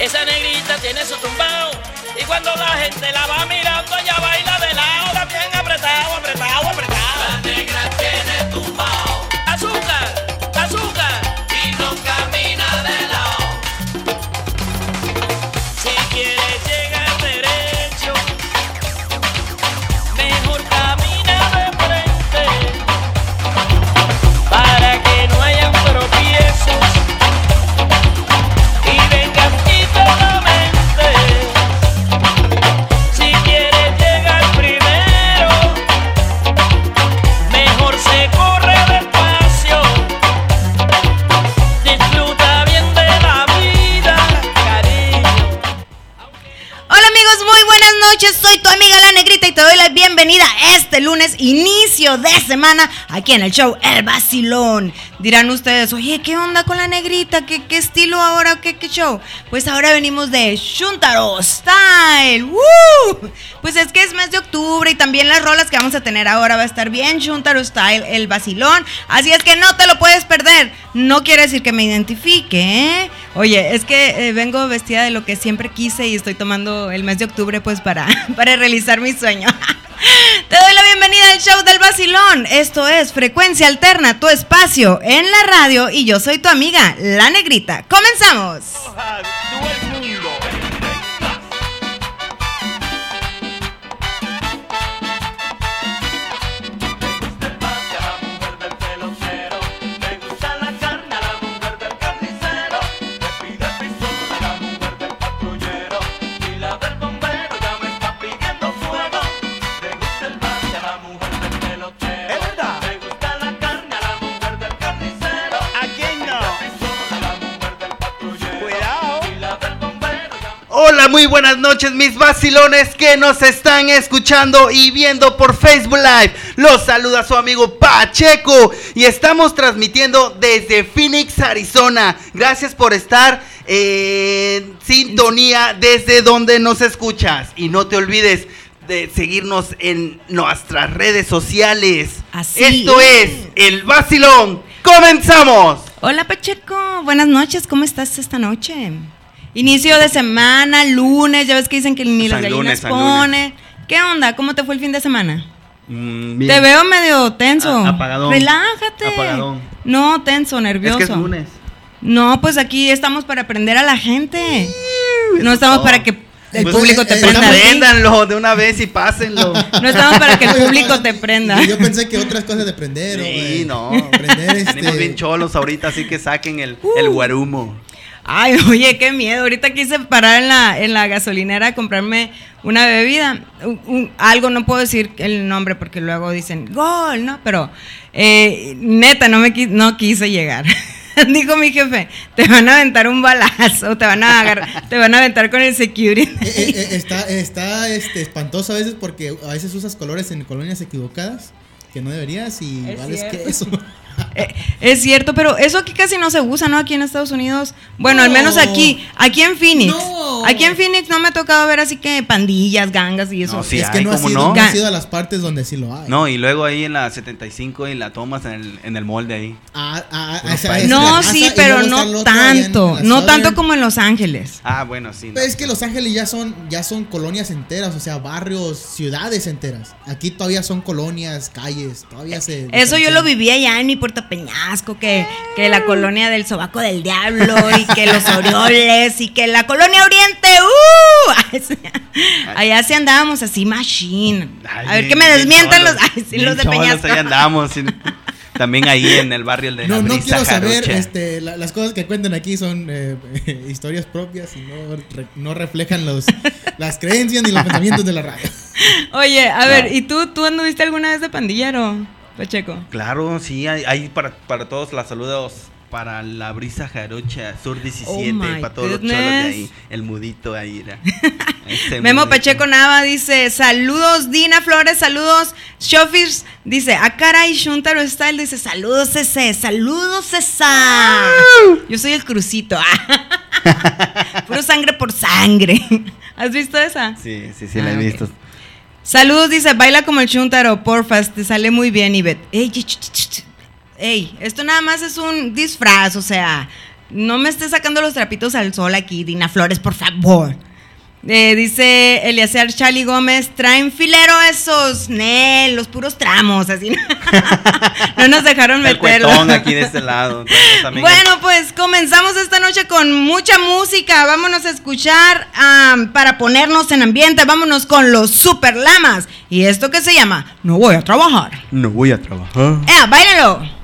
Esa negrita tiene su tumbao. Y cuando la gente la va mirando, ella baila de lado, también apretado, apretado, apretado. Bienvenida este lunes, inicio de semana, aquí en el show El Vacilón. Dirán ustedes, oye, ¿qué onda con la negrita? ¿Qué, qué estilo ahora? ¿Qué, ¿Qué show? Pues ahora venimos de Shuntaro Style. ¡Woo! Pues es que es mes de octubre y también las rolas que vamos a tener ahora va a estar bien Shuntaro Style, El Vacilón. Así es que no te lo puedes perder. No quiere decir que me identifique, ¿eh? Oye, es que eh, vengo vestida de lo que siempre quise y estoy tomando el mes de octubre pues para, para realizar mi sueño. Te doy la bienvenida al show del vacilón. Esto es Frecuencia Alterna, tu espacio en la radio y yo soy tu amiga, la negrita. ¡Comenzamos! Muy buenas noches mis vacilones que nos están escuchando y viendo por Facebook Live. Los saluda su amigo Pacheco y estamos transmitiendo desde Phoenix, Arizona. Gracias por estar en sintonía desde donde nos escuchas. Y no te olvides de seguirnos en nuestras redes sociales. Así Esto es. es El Vacilón. ¡Comenzamos! Hola Pacheco, buenas noches, ¿cómo estás esta noche? Inicio de semana, lunes, ya ves que dicen que ni las San gallinas lunes, pone. ¿Qué onda? ¿Cómo te fue el fin de semana? Mm, Te veo medio tenso. A- apagadón. Relájate. Apagadón. No, tenso, nervioso. Es que es lunes. No, pues aquí estamos para aprender a la gente. No estamos todo. para que el Pues, público te eh, prenda. de una vez y pásenlo. No estamos para que el público te prenda. Yo pensé que otras cosas de prender. o, Sí, no. Prender este. Venimos bien cholos ahorita, así que saquen el, Uh. el guarumo. Ay, oye, qué miedo. Ahorita quise parar en la, en la gasolinera a comprarme una bebida. Un- un- algo, no puedo decir el nombre porque luego dicen gol, ¿no? Pero eh, neta, no, me no quise llegar. Dijo mi jefe, te van a aventar un balazo, te van a agarrar, te van a aventar con el security. Eh, eh, eh, está está este, espantoso a veces porque a veces usas colores en colonias equivocadas que no deberías y Es vales que eso. Eh, es cierto, pero eso aquí casi no se usa, ¿no? Aquí en Estados Unidos. Bueno, al No. menos aquí, aquí en Phoenix. No. Aquí en Phoenix no me ha tocado ver así que pandillas, gangas y eso. No, sí. es que hay, no has, ¿cómo ido, no? no has ido a las partes donde sí lo hay. No, y luego ahí en la 75 y la tomas en el, en el molde ahí. Ah, ah, esa No, sí, pero no en tanto. No tanto como en Los Ángeles. Ah, bueno, sí. no. Pero es que Los Ángeles ya son, ya son colonias enteras, o sea, barrios, ciudades enteras. Aquí todavía son colonias, calles, todavía se. Eso yo lo diferencian. viví allá en mi Puerto Peñasco, que, que la colonia del Sobaco del Diablo y que los Orioles y que la colonia Oriente, ¡uh! Allá sí andábamos así, machine. A ver que me desmientan los, cholos, ay, sí, bien los de Peñasco. Ahí andamos. sí. También ahí en el barrio de No, la no quiero saber, jarocha. este, la- las cosas que cuentan aquí son eh, historias propias y no, re- no reflejan los, las creencias ni los pensamientos de la radio. Oye, a ver, ¿y tú, tú anduviste alguna vez de pandillero, Pacheco? Claro, sí, hay, hay para, para todos las saludos. Para la brisa jarocha, sur 17, Oh my para todos los cholos de goodness. ahí. El mudito ahí era. Memo mudito. Pacheco Nava dice, saludos Dina Flores, saludos Shofis, dice, ah caray, Shuntaro Style, dice, saludos ese, saludos César. Yo soy el crucito. Puro sangre por sangre. ¿Has visto esa? Sí, sí, sí, la Ah, he ok. visto. Saludos, dice, baila como el chuntaro, porfas, te sale muy bien, Ivette. Ey, ey, esto nada más es un disfraz, o sea, no me estés sacando los trapitos al sol aquí, Dina Flores, por favor. Eh, dice Eliaser Charlie Gómez, traen filero esos, los puros tramos, así. no nos dejaron meterlo. El aquí de este lado. Bueno, pues comenzamos esta noche con mucha música. Vámonos a escuchar para ponernos en ambiente. Vámonos con los Super Lamas. Y esto que se llama No voy a trabajar. No voy a trabajar. Eh, báilalo.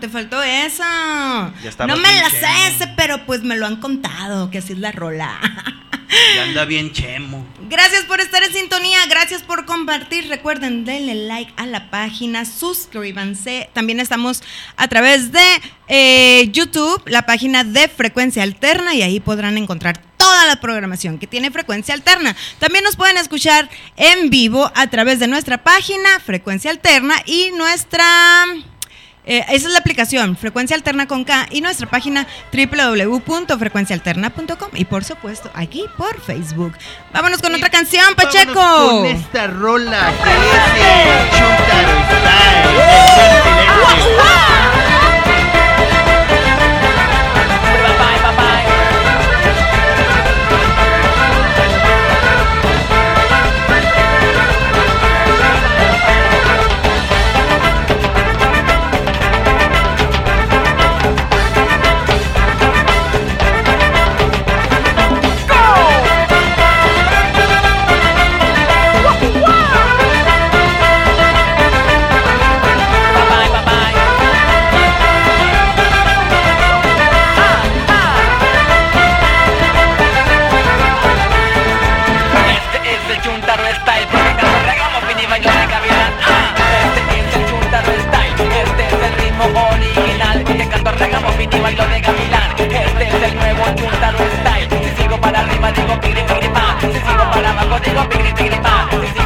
Te faltó esa. No me la sé ese, pero pues me lo han contado, que así es la rola. Ya anda bien chemo. Gracias por estar en sintonía, gracias por compartir. Recuerden, denle like a la página, suscríbanse. También estamos a través de eh, YouTube, la página de Frecuencia Alterna, y ahí podrán encontrar toda la programación que tiene frecuencia alterna. También nos pueden escuchar en vivo a través de nuestra página Frecuencia Alterna y nuestra... Esa es la aplicación Frecuencia Alterna con K y nuestra página www.frecuencialterna.com y por supuesto aquí por Facebook. Vámonos con otra canción, Pacheco. Con esta rola que es bailo de gavilán Este es el nuevo chuntaro style. Si sigo para arriba digo pigri pigri pa. Si sigo para abajo digo pigri pigri pa. Si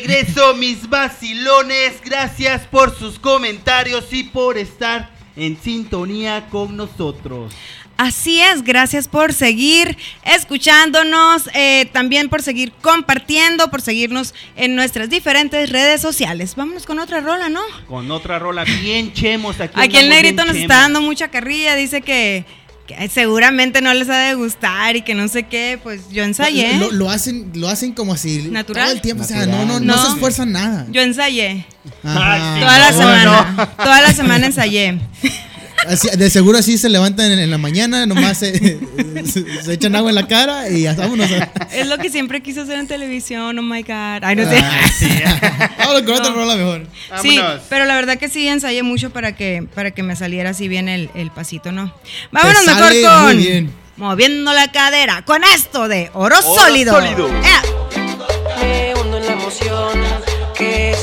regreso, mis vacilones. Gracias por sus comentarios y por estar en sintonía con nosotros. Así es, gracias por seguir escuchándonos, eh, también por seguir compartiendo, por seguirnos en nuestras diferentes redes sociales. Vámonos con otra rola, ¿no? Con otra rola bien chemos aquí. Aquí el negrito nos chemos. está dando mucha carrilla, dice que, que seguramente no les ha de gustar y que no sé qué, pues yo ensayé. Lo, lo hacen, lo hacen como si Natural. todo el tiempo, o sea, no, no, no, No. se esfuerzan nada. Yo ensayé. Ajá. Toda la semana. Toda la semana ensayé. Así- de seguro así se levantan en, en la mañana, nomás se, se- se echan agua en la cara y ya vámonos. A, Es lo que siempre quise hacer en televisión, oh my god. Ay, no sé. Ah, vámonos con otra rola mejor. Sí, Vámonos. pero la verdad que sí ensayé mucho para que, para que me saliera así bien el, el pasito, ¿no? Vámonos Te mejor sale con muy bien. moviendo la cadera, con esto de oro, Oro sólido. sólido. Hundo en la emoción que.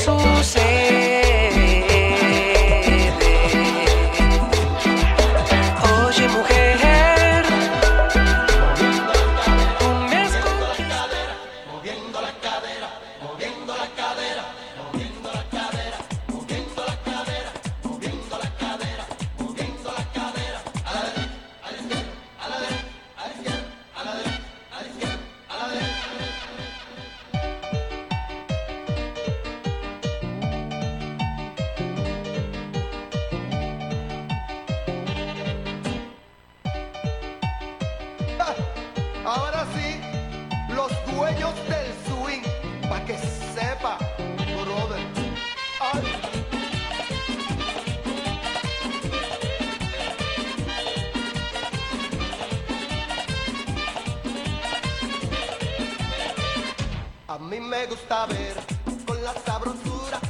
Mí me gusta ver con la sabrosura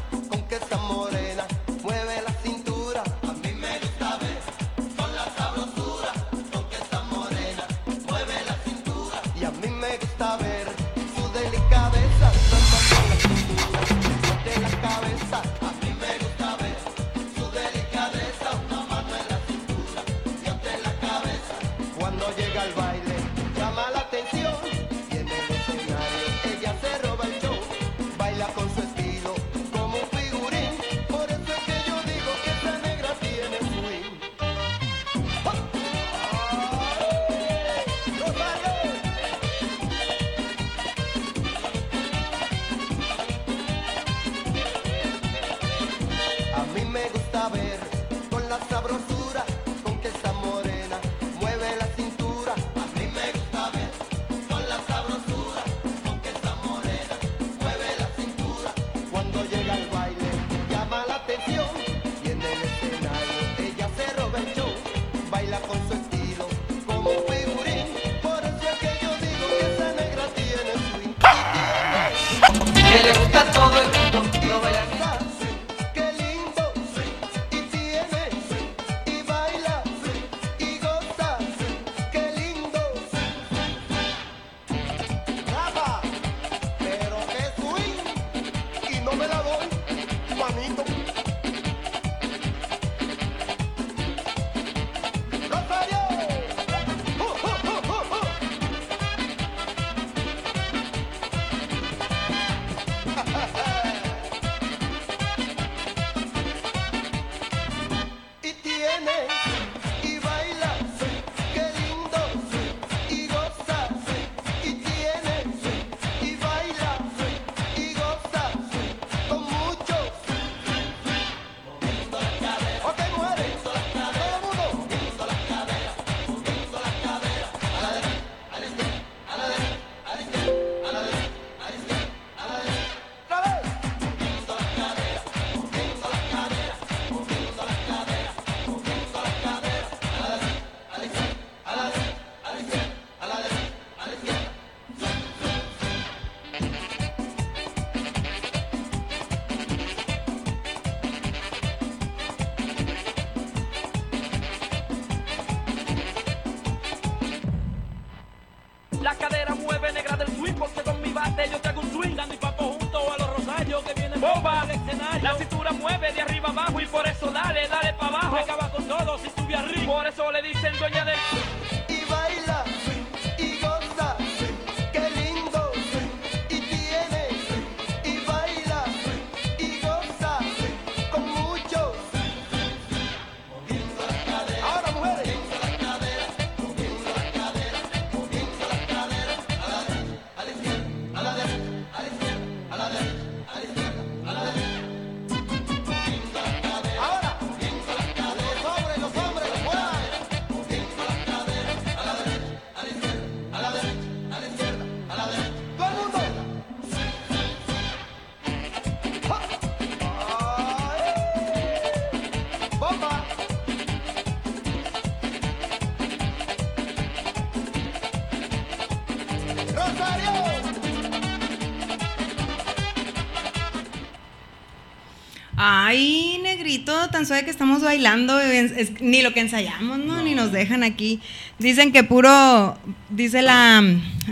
tan suave que estamos bailando, es- es- ni lo que ensayamos, ¿no? Ni nos dejan aquí. Dicen que puro, dice la,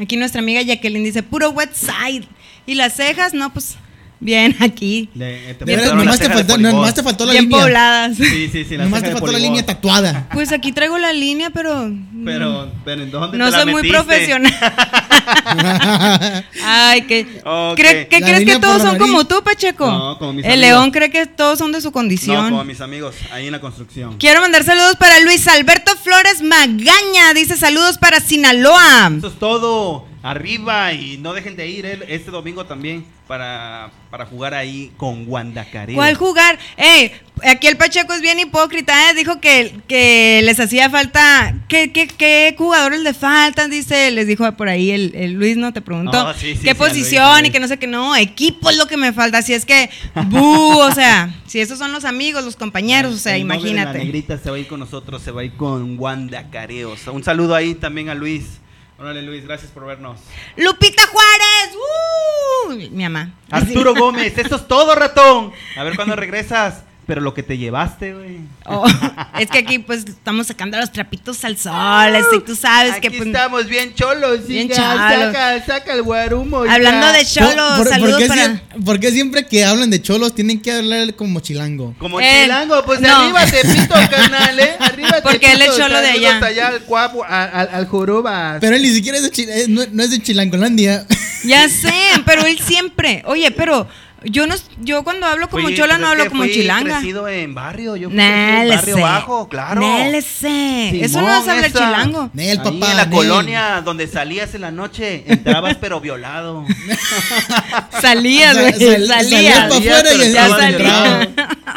aquí nuestra amiga Jacqueline, dice puro wet side. Y las cejas, no, pues, bien aquí. Le- eh, te Bien, nomás, te faltó, nomás te faltó la Bien línea. pobladas. Sí, sí, sí. la nomás te faltó la línea tatuada. Pues aquí traigo la línea, pero... Pero, pero ¿en dónde No te la soy muy profesional. Ay, que... Ok. ¿Cree- ¿Qué La crees que todos son como tú, Pacheco? No, como mis El amigos. león cree que todos son de su No, condición. como mis amigos, ahí en la construcción. Quiero mandar saludos para Luis Alberto Flores Magaña. Dice saludos para Sinaloa. Eso es todo. Arriba y no dejen de ir eh, este domingo también para, para jugar ahí con Guandacareo. ¿Cuál jugar? Ey, aquí el Pacheco es bien hipócrita, ¿eh? Dijo que, que les hacía falta. ¿qué, qué, qué jugadores le faltan? Dice, les dijo por ahí el, el Luis, ¿no? Te preguntó. No, sí, sí, ¿Qué sí, posición? Luis, y que no sé qué, no, equipo es lo que me falta. Así es que, bu, o sea, si esos son los amigos, los compañeros, o sea, El de La imagínate. negrita se va a ir con nosotros, se va a ir con Guandacareo. Un saludo ahí también a Luis. Órale Luis, gracias por vernos. Lupita Juárez, ¡uh! Mi mamá. Arturo Gómez, eso es todo, ratón. A ver cuándo regresas. Pero lo que te llevaste, güey. Oh, es que aquí pues estamos sacando los trapitos al sol, así tú sabes Aquí que pues, estamos bien cholos, Bien hija. cholos. Saca, saca el guarumo. hablando de ¿Por- cholos, por- saludos por qué para siem- ¿Por qué siempre que hablan de cholos tienen que hablar como chilango? Como Eh, chilango, pues no. arriba te pito, carnal, ¿eh? Arriba te Porque él es cholo de allá. allá al cuapo, al, al, al Jorobas. Pero él ni siquiera es de, Chi- eh, no, no es de Chilangolandia. Ya sé, pero él siempre. Oye, pero yo no yo cuando hablo como Oye, chola no hablo como fui chilanga. crecido en barrio, yo fui en barrio bajo, claro. Nah, le sé. Eso no es hablar esa. chilango. Nel, Ahí papá. en la Nel. colonia donde salías en la noche, entrabas pero violado. Salías, Sal- güey, sal- salías. salías pa' afuera y Ya estabas salía.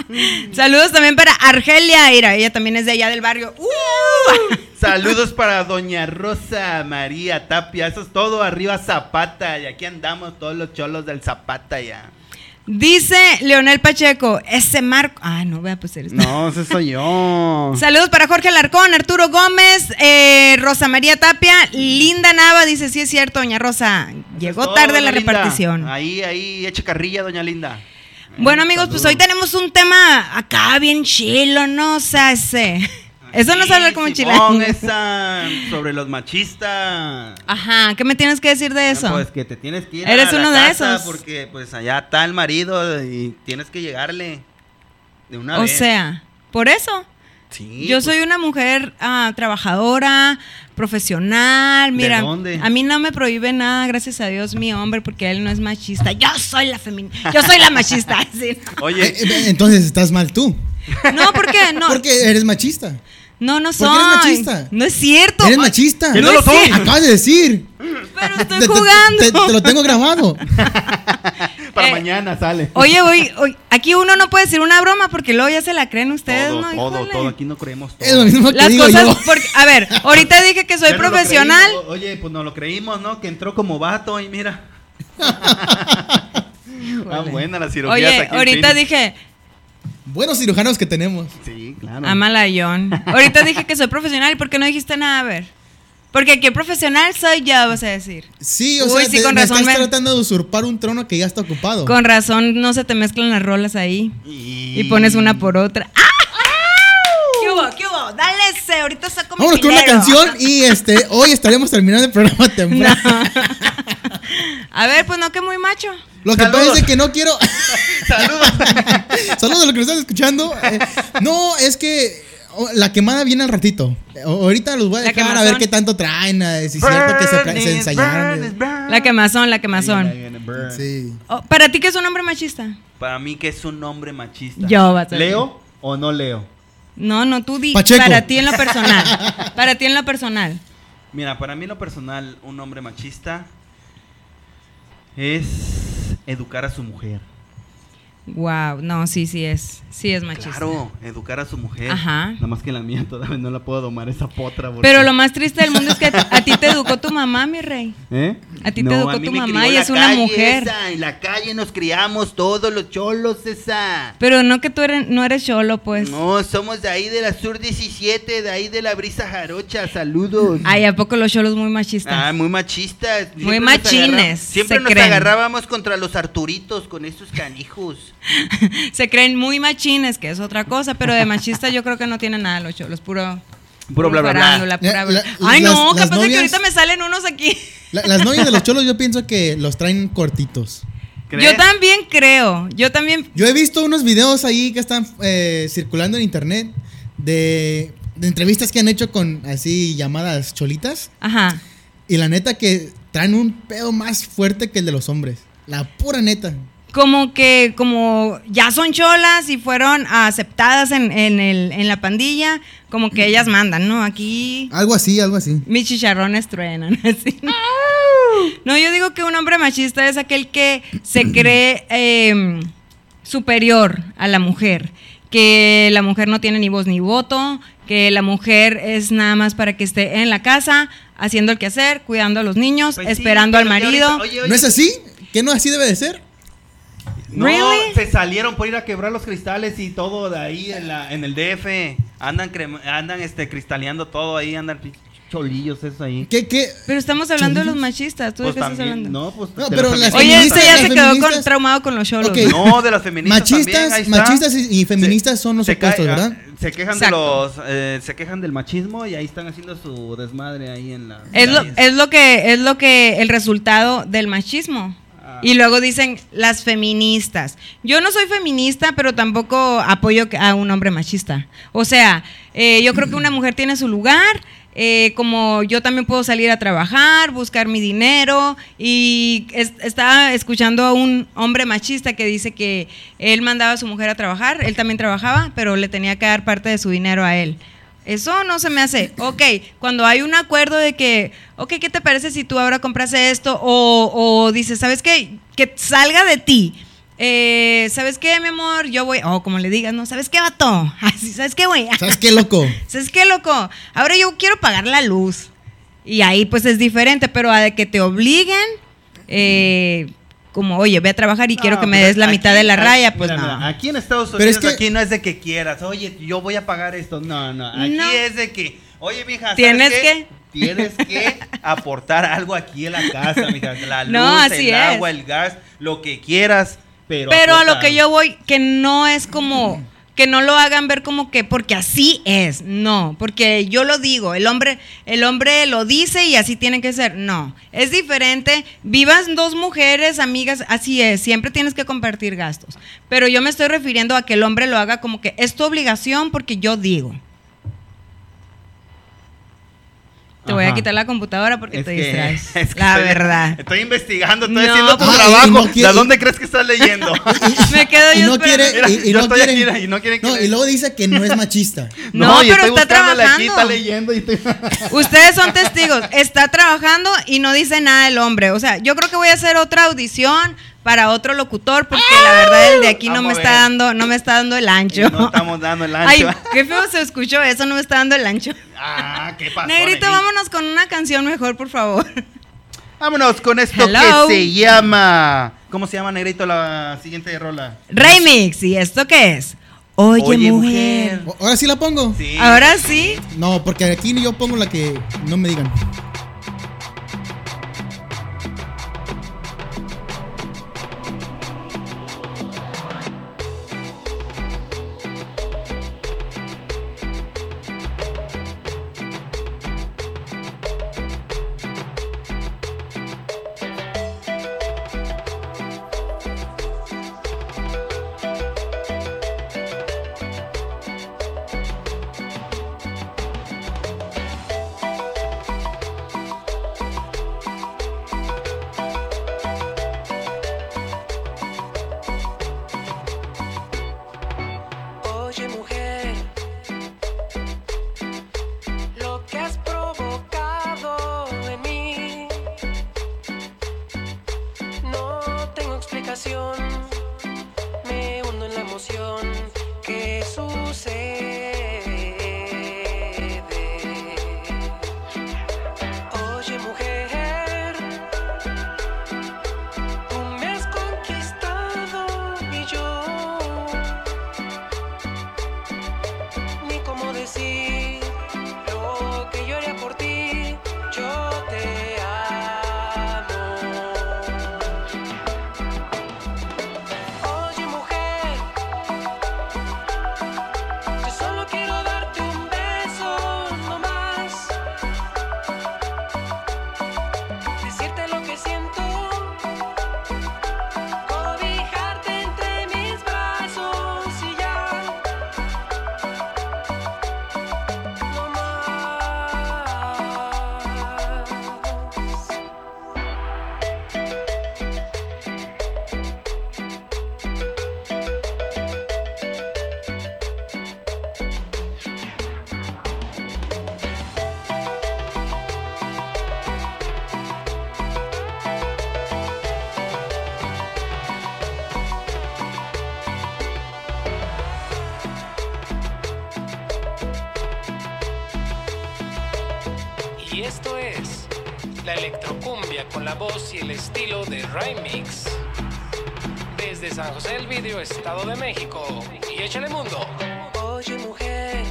Saludos también para Argelia Ira, ella también es de allá del barrio. ¡Uh! Saludos para Doña Rosa María Tapia, eso es todo arriba Zapata, y aquí andamos todos los cholos del Zapata ya. Dice Leonel Pacheco, ese Marco. Ah, no, vea, pues eres. No, ese soy yo. Saludos para Jorge Alarcón, Arturo Gómez, eh, Rosa María Tapia, Linda Nava, dice, sí es cierto, doña Rosa, llegó tarde la Linda. repartición. Ahí, ahí, eche carrilla, doña Linda. Bueno amigos, pues hoy tenemos un tema acá bien chilo, ¿no? O sea, ese... Eso no es Sí, hablar como Simón, chilango. esa, sobre los machistas. Ajá, ¿qué me tienes que decir de eso? Pues que te tienes que ir Eres a la uno de casa esos. Porque pues allá está el marido y tienes que llegarle de una o vez. sea, por eso. Sí, Yo pues, soy una mujer ah, trabajadora, profesional. ¿De Mira, dónde? a mí no me prohíbe nada, gracias a Dios, mi hombre, porque él no es machista. Yo soy la feminista. Yo soy la machista. sí. Oye, Entonces estás mal tú. No, ¿por qué? No, Porque eres machista. No, no soy. ¿Por qué eres machista? No es cierto. Eres machista. Que no lo soy. Acabas de decir. Pero estoy te- jugando. Te, te lo tengo grabado. para eh, mañana sale. Oye, oye, oye, aquí uno no puede decir una broma porque luego ya se la creen ustedes, todo, ¿no? todo, Híjole. todo. Aquí no creemos todo. Es lo mismo que Las digo cosas, yo. porque, a ver, ahorita dije que soy profesional. creímos. Oye, pues no lo creímos, ¿no? Que entró como vato y mira. ah, buena la cirugía. Oye, ahorita dije, Buenos cirujanos que tenemos. Sí, claro. Amalayón. Ahorita dije que soy profesional y ¿por qué no dijiste nada? A ver. Porque qué profesional soy yo, vas a decir. Sí, o Uy, sea, sí, te- con me razón estás me- tratando de usurpar un trono que ya está ocupado. Con razón no se te mezclan las rolas ahí. Y, Y pones una por otra. ¡Ah! ¿Qué hubo? ¿Qué hubo? Dale ese, ahorita saco mi Vámonos con una canción y este hoy estaremos terminando el programa temprano. A ver, pues no que muy macho. Lo que Saludos. pasa es que no quiero. Saludos. Saludos a los que nos están escuchando. Eh, no, es que oh, la quemada viene al ratito. Ahorita los voy a La dejar a ver qué tanto traen. si es cierto que se, se ensayaron. La quemazón, la quemazón. Sí. Oh, ¿Para ti qué es un hombre machista? Para mí que es un hombre machista. Yo, vas a ver. ¿Leo o no leo? No, no, tú di. Pacheco. Para ti en lo personal. Para ti en lo personal. Mira, para mí en lo personal, un hombre machista es educar a su mujer. Wow, no, sí, sí es. Sí es machista. Claro, educar a su mujer. Ajá. Nada más que la mía todavía no la puedo domar esa potra. porque- Pero lo más triste del mundo es que a ti te educó tu mamá, mi rey. ¿Eh? A ti te educó tu mamá y es una mujer. esa, en la calle nos criamos todos los cholos esa. Pero no que tú eres, no eres cholo, pues. No, somos de ahí de la Sur 17, de ahí de la Brisa Jarocha. Saludos. Ay, ¿a poco los cholos muy machistas? Ah, muy machistas. Muy Siempre nos machines, agarra- Siempre nos creen. agarrábamos contra los Arturitos con estos canijos. Se creen muy machines, que es otra cosa, pero de machista yo creo que no tienen nada los cholos, puro... Puro bla, bla, bla. farándula, pura La- bla- la- Ay, no, las- capaz de que ahorita me salen unos aquí. La- las novias de los cholos yo pienso que los traen cortitos. ¿Crees? Yo también creo, yo también... Yo he visto unos videos ahí que están eh, circulando en internet de, de entrevistas que han hecho con así llamadas cholitas. Ajá. Y la neta que traen un pedo más fuerte que el de los hombres. La pura neta. Como que, como ya son cholas y fueron aceptadas en, en, el, en la pandilla, como que ellas mandan, ¿no? Aquí Algo así, algo así. mis chicharrones truenan. así. No, yo digo que un hombre machista es aquel que se cree eh, superior a la mujer, que la mujer no tiene ni voz ni voto, que la mujer es nada más para que esté en la casa, haciendo el quehacer, cuidando a los niños, Pues sí, esperando al marido. ahorita- oye, oye, ¿No es así? ¿Que no así debe de ser? No, Really? se salieron por ir a quebrar los cristales y todo de ahí en, la, en el DF. Andan crema- andan este cristaleando todo ahí, andan cholillos esos ahí. ¿Qué, qué? Pero estamos hablando de los machistas. ¿Tú Pues de qué estás hablando? no, pues No, de pero las Oye, feministas. este ya Las se quedó con, traumado con los cholos. No, de las feministas Machistas, también, ahí está. machistas y, y feministas son los opuestos, ah, ¿verdad? Se quejan Exacto. de los, eh, se quejan del machismo y ahí están haciendo su desmadre ahí en la. Es lo, es lo que es lo que el resultado del machismo. Y luego dicen las feministas. Yo no soy feminista, pero tampoco apoyo a un hombre machista. O sea, eh, yo creo que una mujer tiene su lugar. eh, como yo también puedo salir a trabajar, buscar mi dinero y es- estaba escuchando a un hombre machista que dice que él mandaba a su mujer a trabajar, él también trabajaba, pero le tenía que dar parte de su dinero a él. Eso no se me hace. Ok, cuando hay un acuerdo de que, ok, ¿qué te parece si tú ahora compras esto? O, o dices, ¿sabes qué? Que salga de ti. Eh, ¿Sabes qué, mi amor? Yo voy, o como le digas, ¿no? ¿Sabes qué, vato? Así, ¿Sabes qué, güey? ¿Sabes qué, loco? ¿Sabes qué, loco? Ahora yo quiero pagar la luz. Y ahí pues es diferente, pero a que te obliguen, eh, como, oye, ve a trabajar y quiero que me des la aquí- mitad de la aquí- raya, pues mira, no. mira, aquí en Estados Pero Unidos, es que- aquí no es de que quieras, oye, yo voy a pagar esto. No, no. Aquí No. es de que, oye, mija, ¿sabes Tienes qué? que- Tienes que aportar algo aquí en la casa, mija. La luz, No, así el es. agua, el gas, lo que quieras. Pero, Pero a lo que yo voy, que no es como, que no lo hagan ver como que, porque así es, no, porque yo lo digo, el hombre, el hombre lo dice y así tiene que ser, no, es diferente, vivas dos mujeres, amigas, así es, siempre tienes que compartir gastos, pero yo me estoy refiriendo a que el hombre lo haga como que es tu obligación porque yo digo. Te voy a quitar la computadora porque Es te que- distraes. es que la estoy- verdad. Estoy investigando, estoy No. haciendo tu Ah, trabajo. no quiere- ¿De dónde crees que estás leyendo? Me quedo Y yo no esperando. quiere, Mira, y, y yo no estoy quiere, aquí y no quiere que no, y luego dice que no es machista. No, pero está aquí, trabajando. está leyendo y estoy... Ustedes son testigos. Está trabajando y no dice nada el hombre. O sea, yo creo que voy a hacer otra audición para otro locutor porque la verdad el de aquí no me está dando, no me está dando el ancho. No estamos dando el Ay, ancho. qué feo se escuchó eso, no me está dando el ancho. Ah, ¿qué pasó? Negrito, vámonos con una canción mejor, por favor. Vámonos con esto Hello. que se llama. ¿Cómo se llama, Negrito, la siguiente rola? Remix, ¿y esto qué es? Oye, Oye, mujer. Ahora sí la pongo. Sí. Ahora sí. No, porque aquí yo pongo la que no me digan. La electrocumbia con la voz y el estilo de Remix. Desde San José del Video, Estado de México. Y échale mundo. Oye mujer,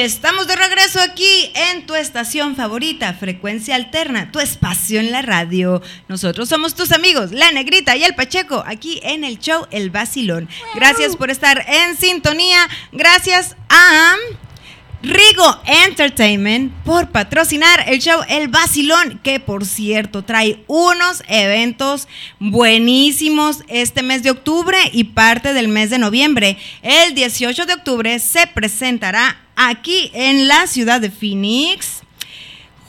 Y estamos de regreso aquí en tu estación favorita, Frecuencia Alterna, tu espacio en la radio. Nosotros somos tus amigos, La Negrita y el Pacheco, aquí en el show El Vacilón. Gracias por estar en sintonía. Gracias a Rigo Entertainment por patrocinar el show El Vacilón, que por cierto trae unos eventos buenísimos este mes de octubre y parte del mes de noviembre. El 18 de octubre se presentará aquí en la ciudad de Phoenix,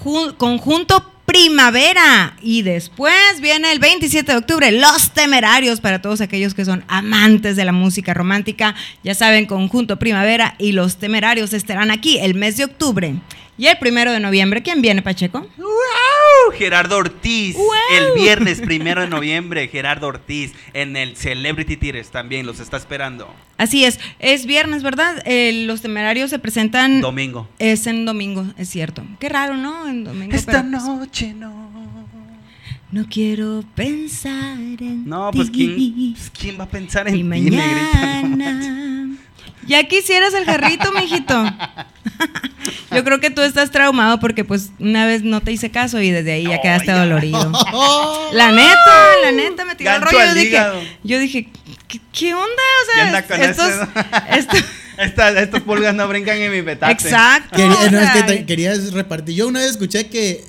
ju- conjunto Primavera. Y después viene el 27 de octubre, Los Temerarios, para todos aquellos que son amantes de la música romántica. Ya saben, conjunto Primavera y Los Temerarios estarán aquí el mes de octubre. Y el primero de noviembre, ¿quién viene, Pacheco? ¡Wow! Gerardo Ortiz. ¡Wow! El viernes primero de noviembre, Gerardo Ortiz. En el Celebrity Theaters también los está esperando. Así es, es viernes, ¿verdad? Eh, los Temerarios se presentan... Domingo. Es en domingo, es cierto. Qué raro, ¿no? En domingo. Esta pero, noche no. No quiero pensar en No, pues. ¿quién, pues, ¿quién va a pensar en Y ti, negrita? No mañana. Ya quisieras el jarrito, mijito. Yo creo que tú estás traumado porque pues una vez no te hice caso y desde ahí ya quedaste dolorido. La neta, la neta me tiró el rollo. Yo dije, yo dije, ¿qué, qué onda? O ¿Qué sea, con estos, estos- Estas, pulgas no brincan en mi petate. exacto. Quería- o no, es que sea, te- querías repartir. Yo una vez escuché que.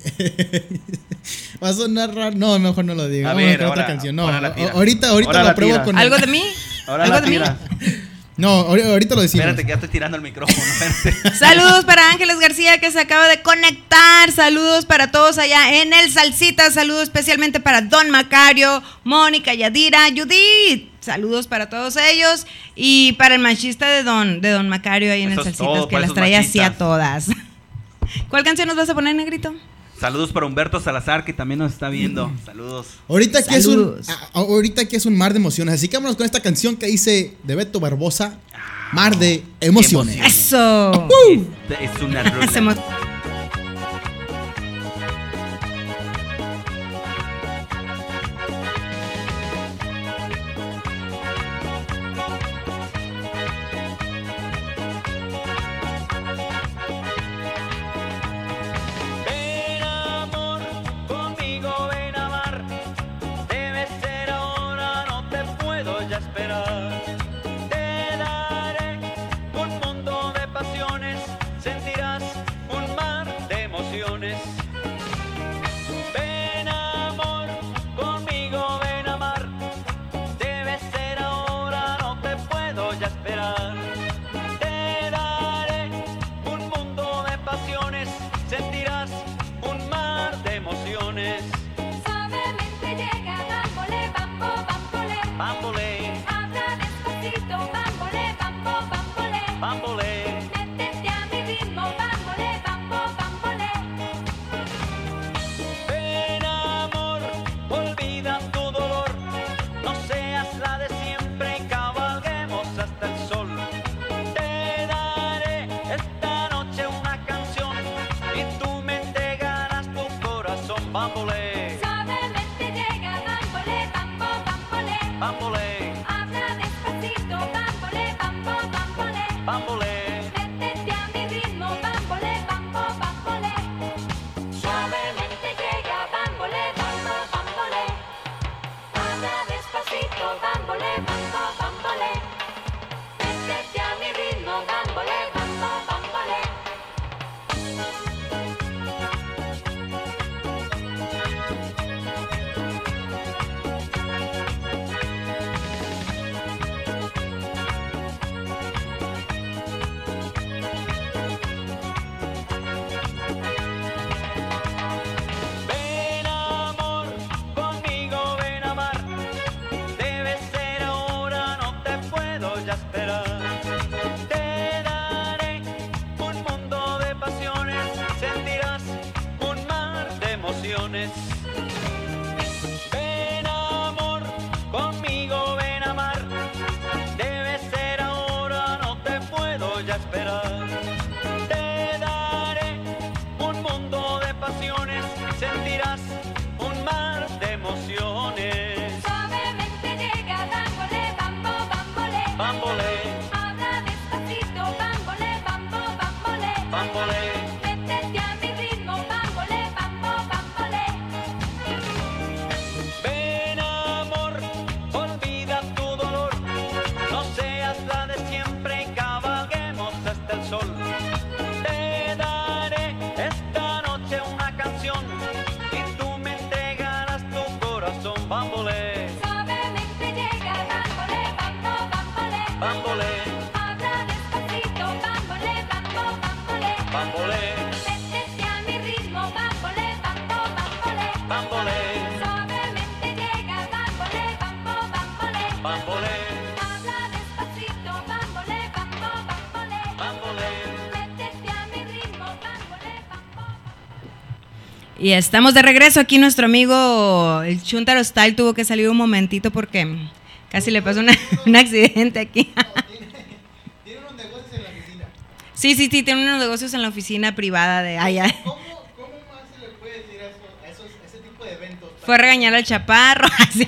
Va a sonar raro. No, mejor no lo digo. A Vamos ver, buscar otra canción. No, ahora la a- tira. ahorita, ahorita Ahora lo la pruebo tira. con. ¿Algo el- de mí? Ahora ¿Algo la de mí? No, ahori- ahorita lo decimos. Espérate que ya estoy tirando el micrófono. espérate. Saludos para Ángeles García que se acaba de conectar. Saludos para todos allá en el Salsita. Saludos especialmente para Don Macario, Mónica, Yadira, Judith. Saludos para todos ellos y para el machista de Don, de Don Macario ahí en Eso el todo, que las trae así a todas. ¿Cuál canción nos vas a poner, negrito? Saludos para Humberto Salazar que también nos está viendo. Saludos. Ahorita que, es un, Saludos. a- ahorita que es un mar de emociones. Así que vámonos con esta canción que dice de Beto Barbosa. Mar de emociones. emociones. Eso. Este Es una puedo ya esperar. Y estamos de regreso aquí. Nuestro amigo el Chuntaro Style tuvo que salir un momentito porque casi le pasó una- un accidente aquí. Tiene unos negocios en la oficina. Sí, sí, sí, tiene unos negocios en la oficina privada de allá. ¿Cómo, ¿Cómo más se le puede decir a, eso, a esos, ese tipo de eventos? Fue a regañar al chaparro. así.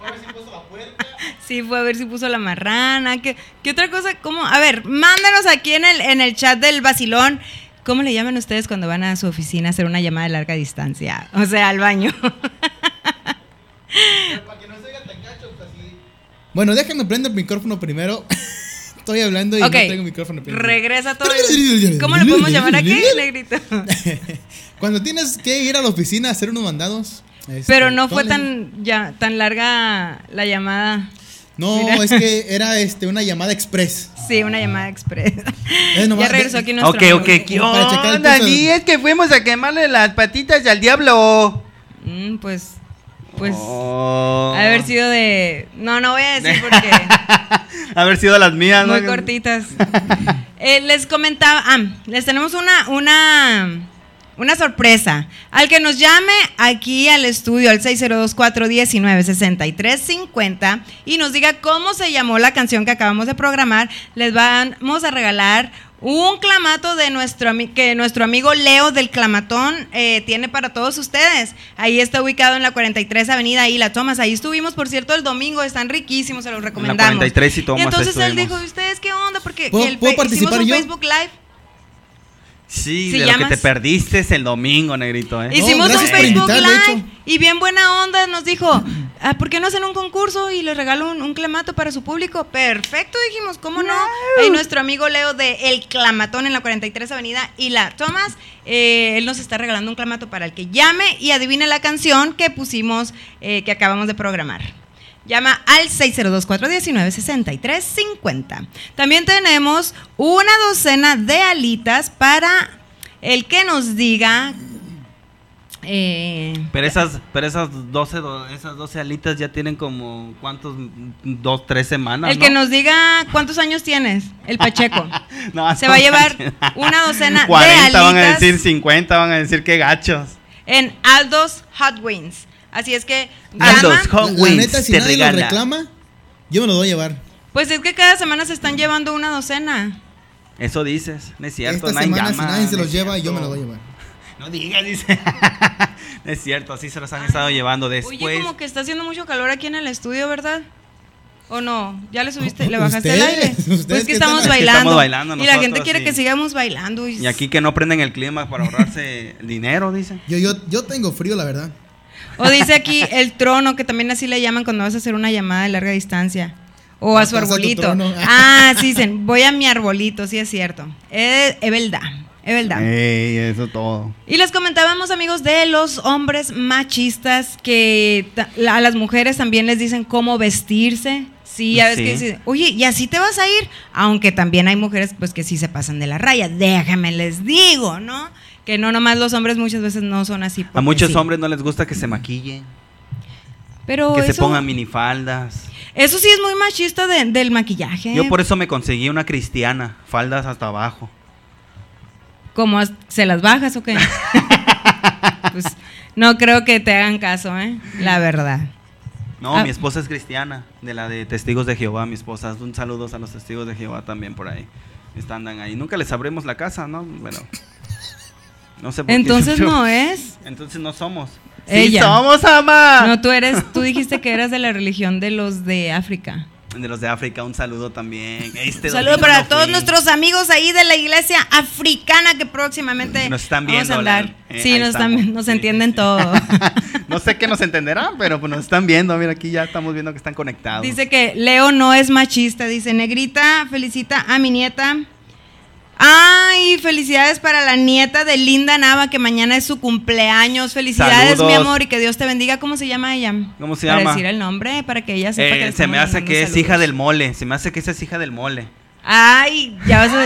Fue a ver si puso la puerta. Sí, fue a ver si puso la marrana. ¿Qué, qué otra cosa? ¿Cómo? A ver, mándanos aquí en el, en el chat del vacilón. ¿Cómo le llaman ustedes cuando van a su oficina a hacer una llamada de larga distancia? O sea, al baño. Para que no se oiga tan gacho, pues. Bueno, déjenme prender el micrófono primero. Estoy hablando y no tengo micrófono prendido. regresa todo. ¿Cómo le podemos llamar aquí, negrito? Cuando tienes que ir a la oficina a hacer unos mandados. este, Pero no fue tan, ya, tan larga la llamada. No, Mira. es que era este, una llamada express. Sí, una llamada express. Ya regresó aquí nuestro Ok, amigo. ok, ¿qué onda? de- Di, es que fuimos a quemarle las patitas al diablo. Mm, pues, pues, Oh. ha de haber sido de... No, no voy a decir porque... Haber sido las mías, ¿no? Muy cortitas. Eh, les comentaba, ah, les tenemos una, una, una sorpresa. Al que nos llame aquí al estudio al 602-419-6350 y nos diga cómo se llamó la canción que acabamos de programar, les vamos a regalar un clamato de nuestro que nuestro amigo Leo del Clamatón eh, tiene para todos ustedes. Ahí está ubicado en la 43 Avenida y la Tomas. Ahí estuvimos, por cierto, el domingo. Están riquísimos, se los recomendamos. 43 y Thomas, Y entonces él dijo, ¿y ustedes qué onda? Porque ¿Puedo- el puedo participar hicimos un yo? Facebook Live. Sí, Si de lo que te perdiste es el domingo, negrito, ¿eh? Hicimos un Facebook Live y bien buena onda nos dijo, ah, ¿por qué no hacen un concurso y les regalo un, un clamato para su público? Perfecto, dijimos, ¿cómo no? Ahí nuestro amigo Leo de El Clamatón en la 43 Avenida y la Tomás, eh, él nos está regalando un clamato para el que llame y adivine la canción que pusimos, eh, que acabamos de programar. Llama al 602-419-6350. También tenemos una docena de alitas para el que nos diga. eh, Pero esas, pero esas 12, do- esas 12 alitas ya tienen como, ¿cuántos? Dos, tres semanas, el ¿no? que nos diga cuántos años tienes, el Pacheco. No, se no va a llevar una docena de 40 van a alitas. decir 50, van a decir que gachos. en Aldos Hot Wings. Así es que Aldos llama. Hot La, la neta, si te nadie lo regala. reclama, yo me lo voy a llevar. Pues es que cada semana se están llevando una docena. Eso dices, no es cierto, Esta nadie semana, llama, si nadie se no los lleva, yo cierto. me lo voy a llevar. No digas, dice. No es cierto, así se los han estado llevando después. Oye, como que está haciendo mucho calor aquí en el estudio, ¿verdad? ¿O no? ¿Ya le subiste, le Ustedes, bajaste el aire? Pues que que estamos están- Es que bailando. estamos bailando y la gente quiere sí. que sigamos bailando. Y aquí que no prenden el clima para ahorrarse el dinero, dice. Yo, yo, yo tengo frío, la verdad. O dice aquí el trono, que también así le llaman cuando vas a hacer una llamada de larga distancia. O a su a arbolito. Ah, sí, dicen, voy a mi arbolito, sí es cierto. Es, es verdad, es verdad. Ey, eso todo. Y les comentábamos, amigos, de los hombres machistas que a las mujeres también les dicen cómo vestirse. Sí, ya ves Sí. que dicen, oye, ¿y así te vas a ir? Aunque también hay mujeres pues que sí se pasan de la raya. Déjame les digo, ¿no? Que no nomás los hombres muchas veces no son así. A muchos sí. hombres no les gusta que se maquillen, Pero que se eso, pongan minifaldas. eso sí es muy machista de- del maquillaje. Yo por eso me conseguí una cristiana, faldas hasta abajo. ¿Cómo se las bajas o qué? pues no creo que te hagan caso, ¿eh? La verdad. No, Ah. mi esposa es cristiana, de la de Testigos de Jehová, mi esposa. Un saludo a los Testigos de Jehová también por ahí. Están ahí. Nunca les abrimos la casa, ¿no? Bueno. No sé por qué. Entonces no es. Entonces no somos. Ella. Sí somos, ama. No, tú eres, tú dijiste que eras de la religión de los de África. De los de África, un saludo también. Este Un saludo para no todos nuestros amigos ahí de la iglesia africana que próximamente Nos están vamos viendo, a andar. la- eh, sí, nos, están- nos entienden sí. todo. no sé qué nos entenderán, pero pues nos están viendo. Mira, aquí ya estamos viendo que están conectados. Dice que Leo no es machista. Dice, Negrita, felicita a mi nieta. Ay, felicidades para la nieta de Linda Nava, que mañana es su cumpleaños. Felicidades, Saludos. mi amor, y que Dios te bendiga. ¿Cómo se llama ella? ¿Cómo se para llama? decir el nombre, para que ella sepa Eh, que se me hace que es saludos. hija del mole. Se me hace que esa es hija del mole. Ay, ya vas a...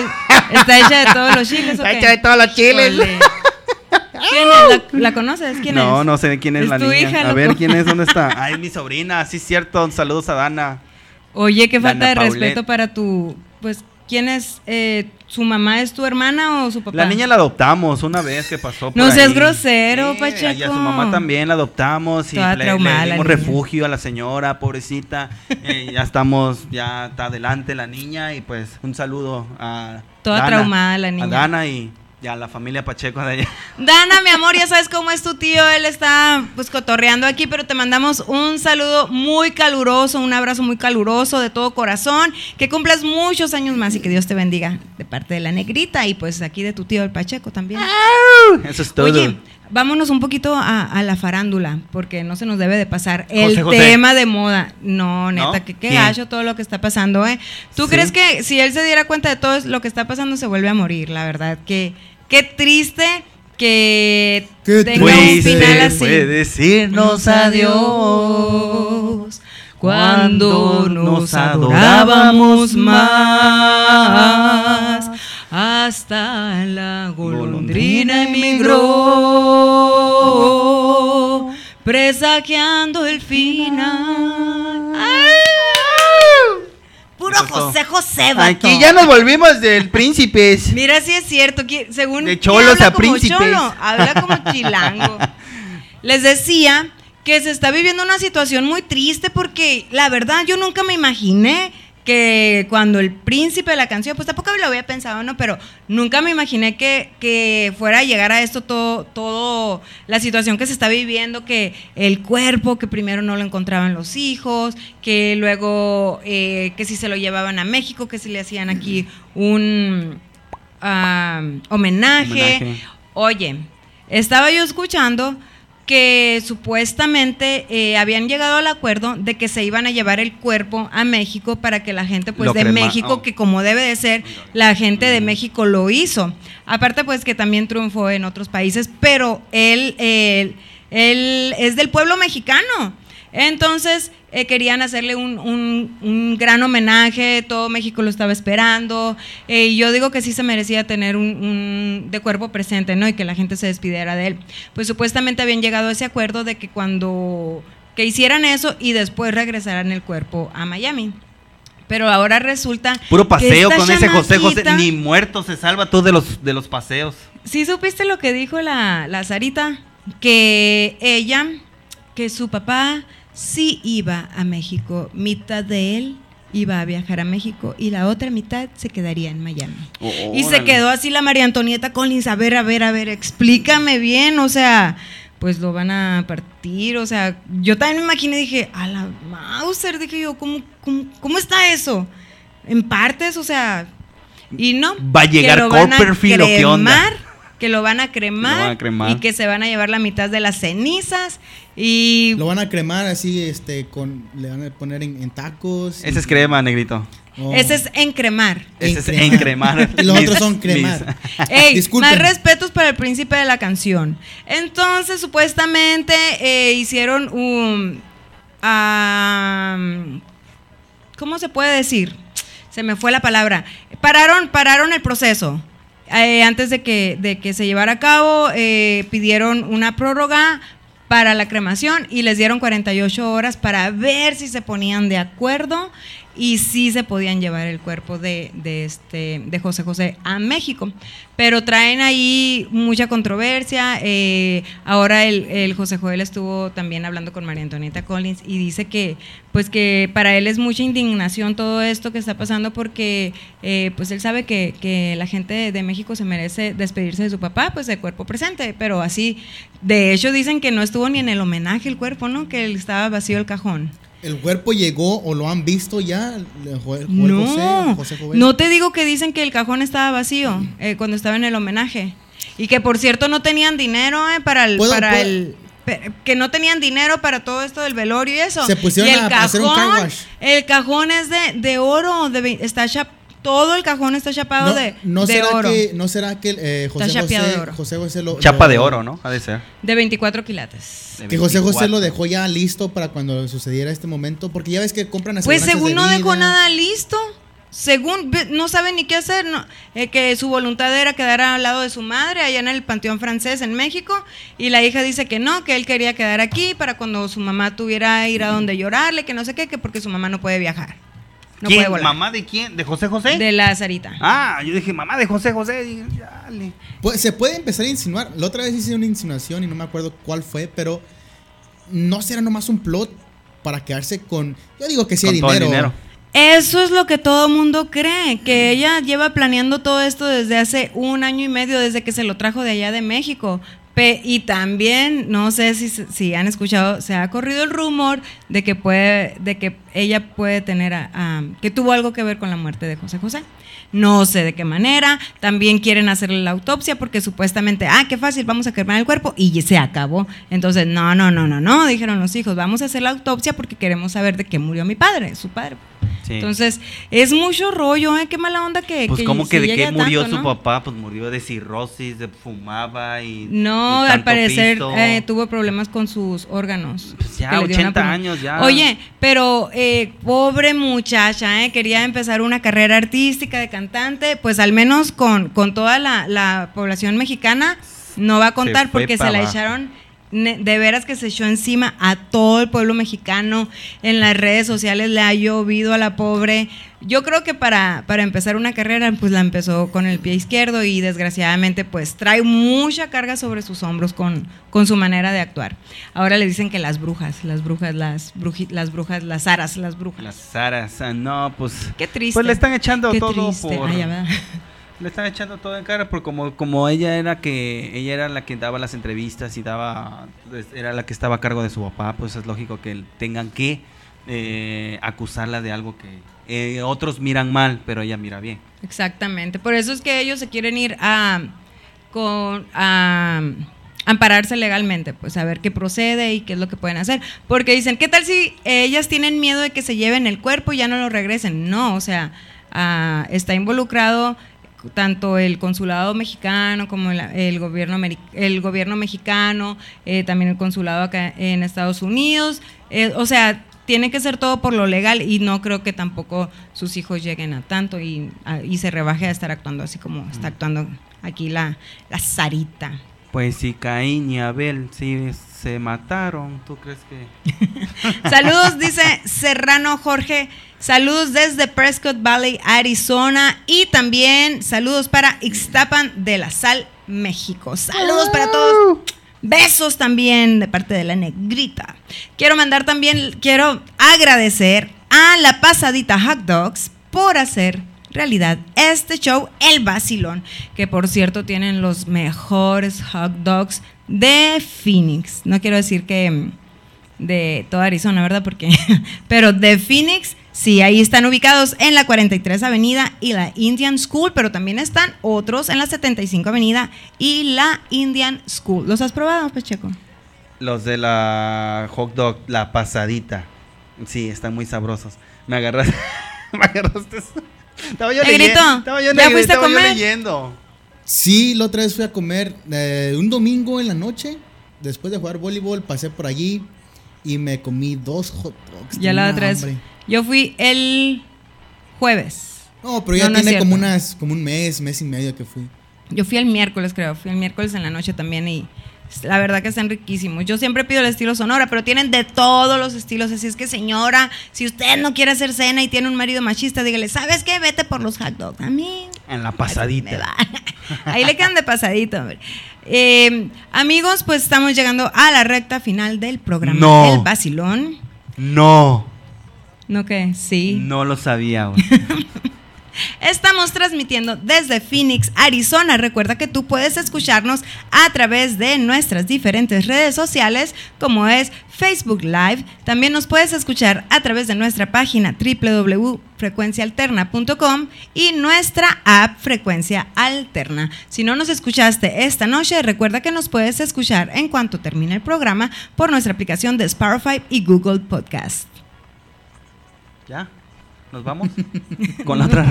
¿Está hecha de todos los chiles o Está hecha de todos los chiles. ¿Quién es? ¿La, la conoces? ¿Quién no, es? no sé quién es, Es la tu niña. hija, a ver quién es, dónde está. Ay, mi sobrina, sí es cierto. Saludos a Dana. Oye, qué falta Dana de Paulette. respeto para tu... Pues quién es, eh, su mamá es tu hermana o su papá? La niña la adoptamos una vez que pasó por No seas ahí. grosero, Sí, Pacheco. Y a su mamá también la adoptamos y Toda le, traumada dimos niña. refugio a la señora, pobrecita. Eh, ya estamos, ya está adelante la niña y pues un saludo a Toda Dana, traumada la niña. A Dana y, y a la familia Pacheco de allá. Dana, mi amor, ya sabes cómo es tu tío, él está pues cotorreando aquí, pero te mandamos un saludo muy caluroso, un abrazo muy caluroso de todo corazón, que cumplas muchos años más y que Dios te bendiga de parte de la negrita y pues aquí de tu tío el Pacheco también. Eso es todo. Oye, vámonos un poquito a, a la farándula, porque no se nos debe de pasar el José José. tema de moda. No, neta, ¿No? que qué gacho todo lo que está pasando, ¿eh? ¿Tú Sí. crees que si él se diera cuenta de todo lo que está pasando, se vuelve a morir? La verdad, que qué triste que Qué tenga un Triste final así. fue decirnos adiós cuando nos adorábamos más. Hasta la golondrina emigró, presagiando el final. Puro. José José, vato. Aquí ya nos volvimos del príncipes. Mira si es cierto, que según De que cholos habla a como príncipes. cholo, habla como chilango. Les decía que se está viviendo una situación muy triste porque la verdad yo nunca me imaginé que cuando el príncipe de la canción, pues tampoco lo había pensado, ¿no? Pero nunca me imaginé que, que fuera a llegar a esto todo, todo, la situación que se está viviendo, que el cuerpo, que primero no lo encontraban los hijos, que luego, eh, que si se lo llevaban a México, que si le hacían aquí un ah, homenaje. Homenaje. Oye, estaba yo escuchando que supuestamente eh, habían llegado al acuerdo de que se iban a llevar el cuerpo a México para que la gente pues Lo de crema- México, oh. que como debe de ser, la gente de México lo hizo. Aparte pues que también triunfó en otros países, pero él, él, él es del pueblo mexicano. Entonces eh, querían hacerle un, un- un gran homenaje, todo México lo estaba esperando. eh, y yo digo que sí se merecía tener un, un de cuerpo presente, ¿no? Y que la gente se despidiera de él. Pues supuestamente habían llegado a ese acuerdo de que cuando que hicieran eso y después regresaran el cuerpo a Miami. Pero ahora resulta Puro que paseo esta con ese José José. Ni muerto se salva tú de los, de los paseos. ¿Sí supiste lo que dijo la, la Sarita? Que ella, que su papá sí iba a México, mitad de él iba a viajar a México y la otra mitad se quedaría en Miami. Y se quedó así la María Antonieta Collins, a ver, a ver, a ver, explícame bien, o sea, pues lo van a partir, o sea, yo también me imaginé, dije, a la Mauser, dije yo, ¿cómo, cómo, cómo está eso? En partes, o sea, y no. Va a llegar Copperfield, ¿o qué onda? Que lo van a cremar, van a cremar. y que se van a llevar la mitad de las cenizas y Lo van a cremar así, este, con, le van a poner en, en tacos. Ese es crema, negrito. Oh. ese es encremar. Ese es Encremar. Y los Mis- otros son cremar. Ey, más respetos para el príncipe de la canción. Entonces, supuestamente eh, hicieron un. am, ¿Cómo se puede decir? Se me fue la palabra. Pararon, pararon el proceso. Eh, antes de que, de que se llevara a cabo, eh, pidieron una prórroga para la cremación y les dieron 48 horas para ver si se ponían de acuerdo y si se podían llevar el cuerpo de, de este, de José José a México. Pero traen ahí mucha controversia. eh, ahora el, el José Joel estuvo también hablando con María Antonieta Collins y dice que, pues que para él es mucha indignación todo esto que está pasando porque eh, pues él sabe que, que la gente de, México se merece despedirse de su papá, pues de cuerpo presente, pero así, de hecho dicen que no estuvo ni en el homenaje el cuerpo, ¿no? Que estaba vacío el cajón. ¿El cuerpo llegó o lo han visto ya? El Jo- Joel No, José, José no te digo que dicen que el cajón estaba vacío eh, cuando estaba en el homenaje. Y que por cierto no tenían dinero eh, para el... ¿Puedo- para puedo- el que no tenían dinero para todo esto del velorio y eso. Se pusieron y el a hacer un car cajón, wash. el cajón es de, de oro, de, está todo el cajón está chapado no, de, no de será oro, Que, ¿No será que eh, José, Está José, de oro. José José lo... Chapa lo- de oro, ¿no? Ha de ser. de 24 quilates. De Que José José 24. lo dejó ya listo para cuando sucediera este momento. Porque ya ves que compran Pues según de no dejó vida. nada listo. Según no sabe ni qué hacer, no, eh, que su voluntad era quedar al lado de su madre allá en el Panteón Francés en México y la hija dice que no, que él quería quedar aquí para cuando su mamá tuviera ir a donde llorarle, que no sé qué, que porque su mamá no puede viajar. No ¿Quién? puede volar. ¿Mamá de quién? ¿De José José? De la Sarita. Ah, yo dije, mamá de José José. y dale. Pues, se puede empezar a insinuar. La otra vez hice una insinuación y no me acuerdo cuál fue, pero no será nomás un plot para quedarse con. Yo digo que sí hay Con todo el dinero. dinero. Eso es lo que todo mundo cree, que ella lleva planeando todo esto desde hace un año y medio, desde que se lo trajo de allá de México. Pe- y también, no sé si, si han escuchado, se ha corrido el rumor de que puede, de que ella puede tener, que tuvo algo que ver con la muerte de José José. No sé de qué manera. También quieren hacerle la autopsia porque supuestamente, ah, qué fácil, vamos a quemar el cuerpo y se acabó. Entonces, no, no, no, no, no, dijeron los hijos, vamos a hacer la autopsia porque queremos saber de qué murió mi padre, su padre. Sí. Entonces, es mucho rollo, ¿eh? Qué mala onda que. Pues que como que de qué murió tanto, su ¿no? papá, pues murió de cirrosis, de fumaba y No, y al parecer eh, tuvo problemas con sus órganos. Pues ya, que le dio una 80 pulmo- años ya. Oye, pero eh, pobre muchacha, eh, quería empezar una carrera artística de cantante, pues al menos con, con toda la, la población mexicana no va a contar porque se la abajo. echaron de veras que se echó encima a todo el pueblo mexicano. En las redes sociales le ha llovido a la pobre. Yo creo que para, para empezar una carrera, pues la empezó con el pie izquierdo y desgraciadamente pues trae mucha carga sobre sus hombros con, con su manera de actuar. Ahora le dicen que las brujas, las brujas, las, bruji- las brujas, las aras, las brujas. Las Saras, ah, no, pues Qué triste. Pues le están echando Qué todo triste. por ¿verdad? Le están echando todo en cara por como como ella era que ella era la que daba las entrevistas y daba pues, era la que estaba a cargo de su papá, pues es lógico que tengan que eh, acusarla de algo que eh, otros miran mal, pero ella mira bien. Exactamente. Por eso es que ellos se quieren ir a, con, a ampararse legalmente, pues a ver qué procede y qué es lo que pueden hacer. Porque dicen, ¿qué tal si ellas tienen miedo de que se lleven el cuerpo y ya no lo regresen? No, o sea, ah, está involucrado tanto el consulado mexicano como el, el gobierno el gobierno mexicano, eh, también el consulado acá en Estados Unidos, eh, o sea, tiene que ser todo por lo legal y no creo que tampoco sus hijos lleguen a tanto y, a- y se rebaje a estar actuando así como está actuando aquí la, la Sarita. Pues si Caín y Abel sí se mataron, ¿tú crees que Saludos, dice Serrano Jorge. Saludos desde Prescott Valley, Arizona. Y también saludos para Ixtapan de la Sal, México. Saludos para todos. Besos también de parte de la negrita. Quiero mandar también, quiero agradecer a la pasadita Hot Dogs por hacer realidad este show, El Vacilón, que por cierto tienen los mejores hot dogs de Phoenix. No quiero decir que mm, de toda Arizona, ¿verdad? Porque, pero de Phoenix, sí, ahí están ubicados en la 43 Avenida y la Indian School, pero también están otros en la 75 Avenida y la Indian School. ¿Los has probado, Pacheco? los de la hot dog, la pasadita? Sí, están muy sabrosos. Me agarraste me agarraste. Estaba yo leyendo. Estaba yo, ¿ya negri- fuiste a yo comer? leyendo. Sí, la otra vez fui a comer eh, un domingo en la noche. Después de jugar voleibol, pasé por allí y me comí dos hot dogs. Ya la otra vez. Yo fui el jueves. No, pero ya No, no es tiene como, unas, como un mes, mes y medio que fui. Yo fui el miércoles, creo. Fui el miércoles en la noche también y la verdad que están riquísimos. Yo siempre pido el estilo Sonora, pero tienen de todos los estilos. Así es que, señora, si usted no quiere hacer cena y tiene un marido machista, dígale, ¿sabes qué? Vete por los hot dogs. A mí En la pasadita. Ahí le quedan de pasadito, hombre. Eh, amigos, pues estamos llegando a la recta final del programa No. El Vacilón. No, ¿No qué? Sí. no lo sabía. Estamos transmitiendo desde Phoenix, Arizona. Recuerda que tú puedes escucharnos a través de nuestras diferentes redes sociales, como es Facebook Live. También nos puedes escuchar a través de nuestra página www.frecuencialterna.com y nuestra app Frecuencia Alterna. Si no nos escuchaste esta noche, recuerda que nos puedes escuchar en cuanto termine el programa por nuestra aplicación de Spotify y Google Podcast. ¿Ya? ¿Nos vamos? Con la otra.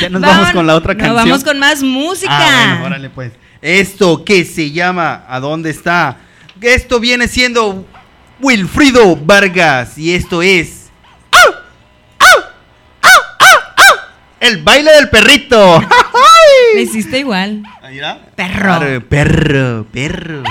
ya nos vamos, con la otra canción. vamos con más música. Ah, bueno, órale pues. Esto que se llama ¿A dónde está? Esto viene siendo Wilfrido Vargas y esto es ¡Au! ¡Au! ¡Au! ¡Au! ¡Au! El baile del perrito. Me hiciste igual. Ahí va. Perro. Claro, perro, perro.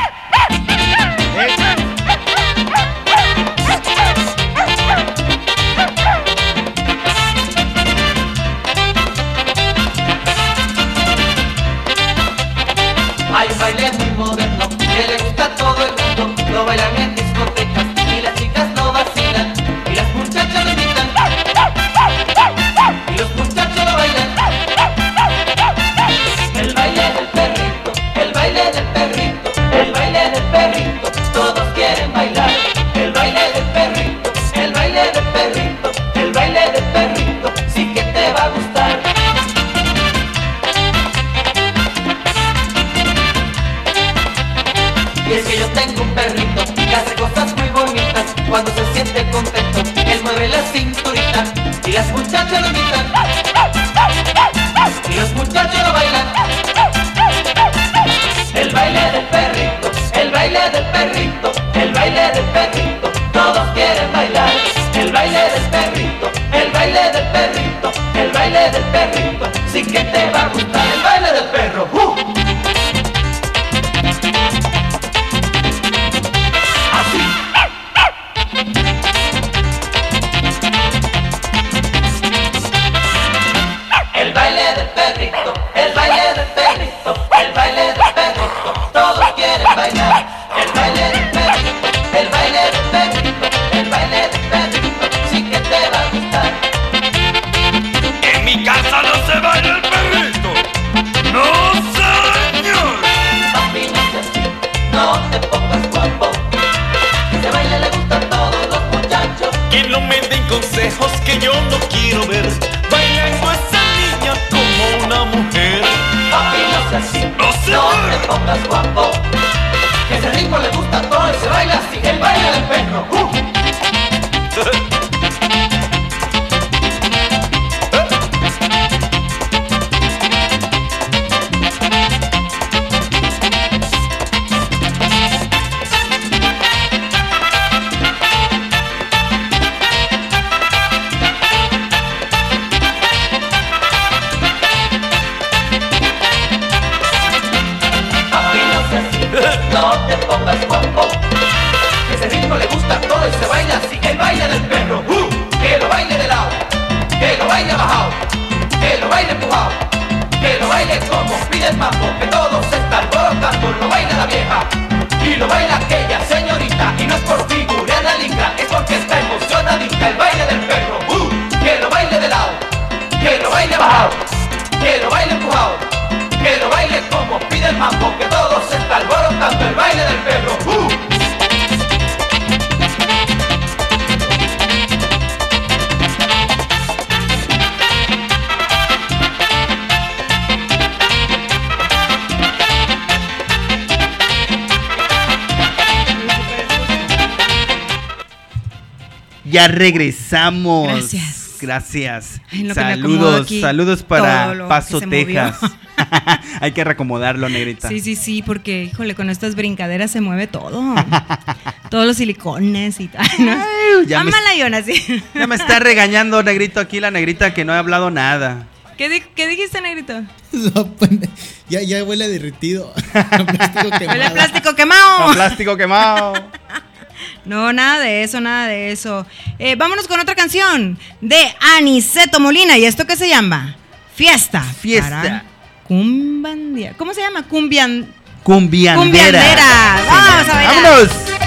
cuando se siente contento, él mueve la cinturita y las muchachas lo invitan. Y los muchachos lo bailan. El baile del perrito, el baile del perrito, el baile del perrito, todos quieren bailar. El baile del perrito, el baile del perrito, el baile del perrito, sí que te va a gustar. el baile. Ya regresamos. Gracias. Gracias. Ay, saludos, saludos para Paso, Texas. Hay que reacomodarlo, negrita. Sí, sí, sí, porque, híjole, con estas brincaderas se mueve todo. Todos los silicones y tal. ¿no? Ay, ya, me, sí. ya me está regañando, negrito, aquí la negrita que no ha hablado nada. ¿Qué, qué dijiste, negrito? Pues, ya, ya huele derretido. a plástico quemado. Huele plástico quemado. No, nada de eso, nada de eso. Eh, vámonos con otra canción de Aniceto Molina. ¿Y esto qué se llama? Fiesta. Fiesta. Cumbandia. ¿Cómo se llama? Cumbian... Cumbiandera. Cumbiandera. Vamos a ver. Vámonos.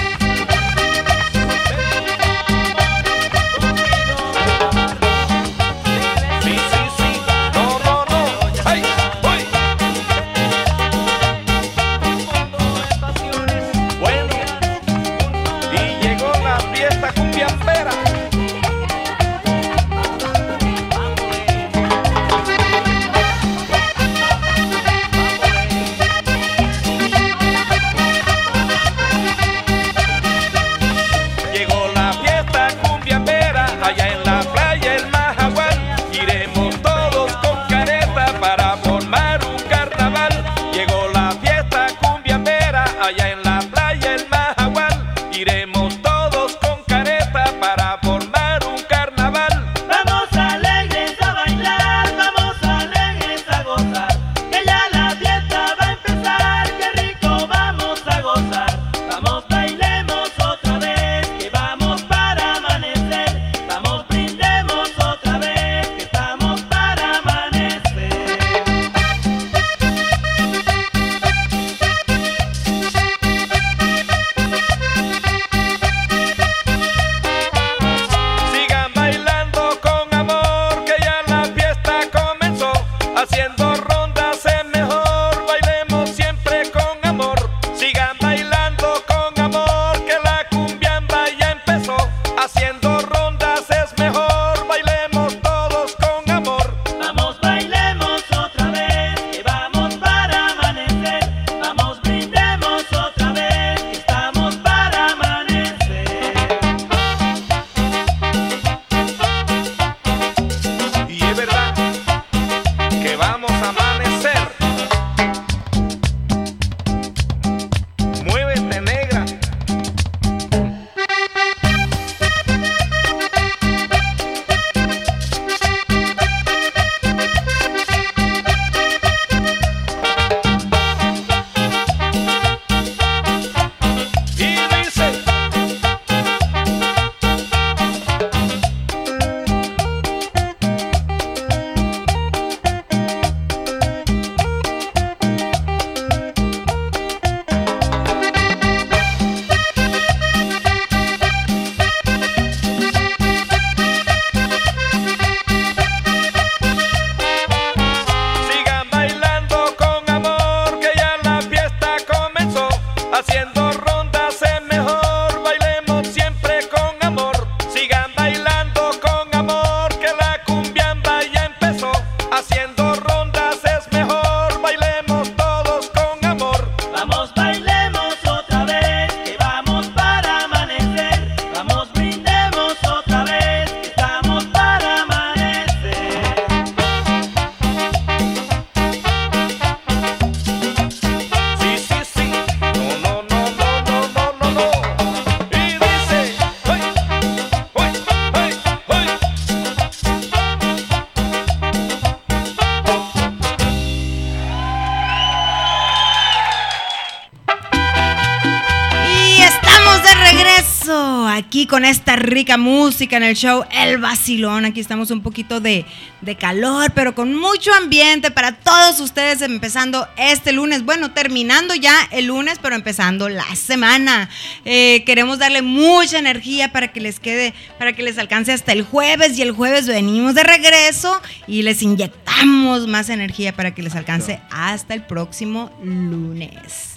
Rica música en el show El Vacilón. Aquí estamos un poquito de, de calor, pero con mucho ambiente para todos ustedes empezando este lunes. Bueno, terminando ya el lunes, pero empezando la semana. Eh, queremos darle mucha energía para que les quede, para que les alcance hasta el jueves. Y el jueves venimos de regreso y les inyectamos más energía para que les alcance hasta el próximo lunes.